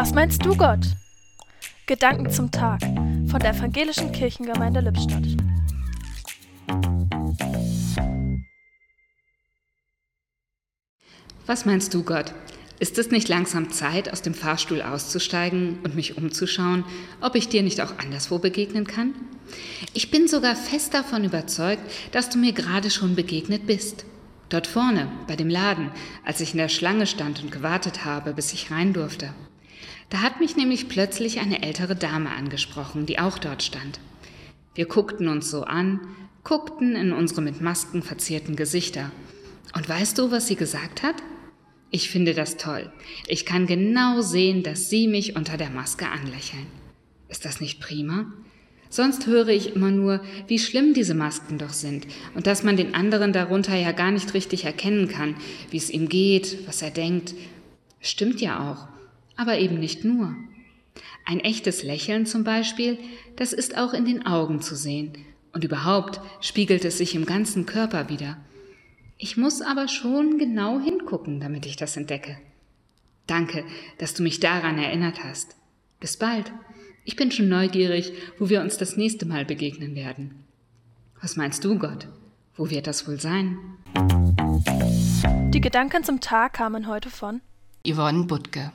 Was meinst du, Gott? Gedanken zum Tag von der Evangelischen Kirchengemeinde Lippstadt. Was meinst du, Gott? Ist es nicht langsam Zeit, aus dem Fahrstuhl auszusteigen und mich umzuschauen, ob ich dir nicht auch anderswo begegnen kann? Ich bin sogar fest davon überzeugt, dass du mir gerade schon begegnet bist. Dort vorne, bei dem Laden, als ich in der Schlange stand und gewartet habe, bis ich rein durfte. Da hat mich nämlich plötzlich eine ältere Dame angesprochen, die auch dort stand. Wir guckten uns so an, guckten in unsere mit Masken verzierten Gesichter. Und weißt du, was sie gesagt hat? Ich finde das toll. Ich kann genau sehen, dass Sie mich unter der Maske anlächeln. Ist das nicht prima? Sonst höre ich immer nur, wie schlimm diese Masken doch sind und dass man den anderen darunter ja gar nicht richtig erkennen kann, wie es ihm geht, was er denkt. Stimmt ja auch, aber eben nicht nur. Ein echtes Lächeln zum Beispiel, das ist auch in den Augen zu sehen und überhaupt spiegelt es sich im ganzen Körper wieder. Ich muss aber schon genau hingucken, damit ich das entdecke. Danke, dass du mich daran erinnert hast. Bis bald. Ich bin schon neugierig, wo wir uns das nächste Mal begegnen werden. Was meinst du, Gott? Wo wird das wohl sein? Die Gedanken zum Tag kamen heute von Yvonne Butke.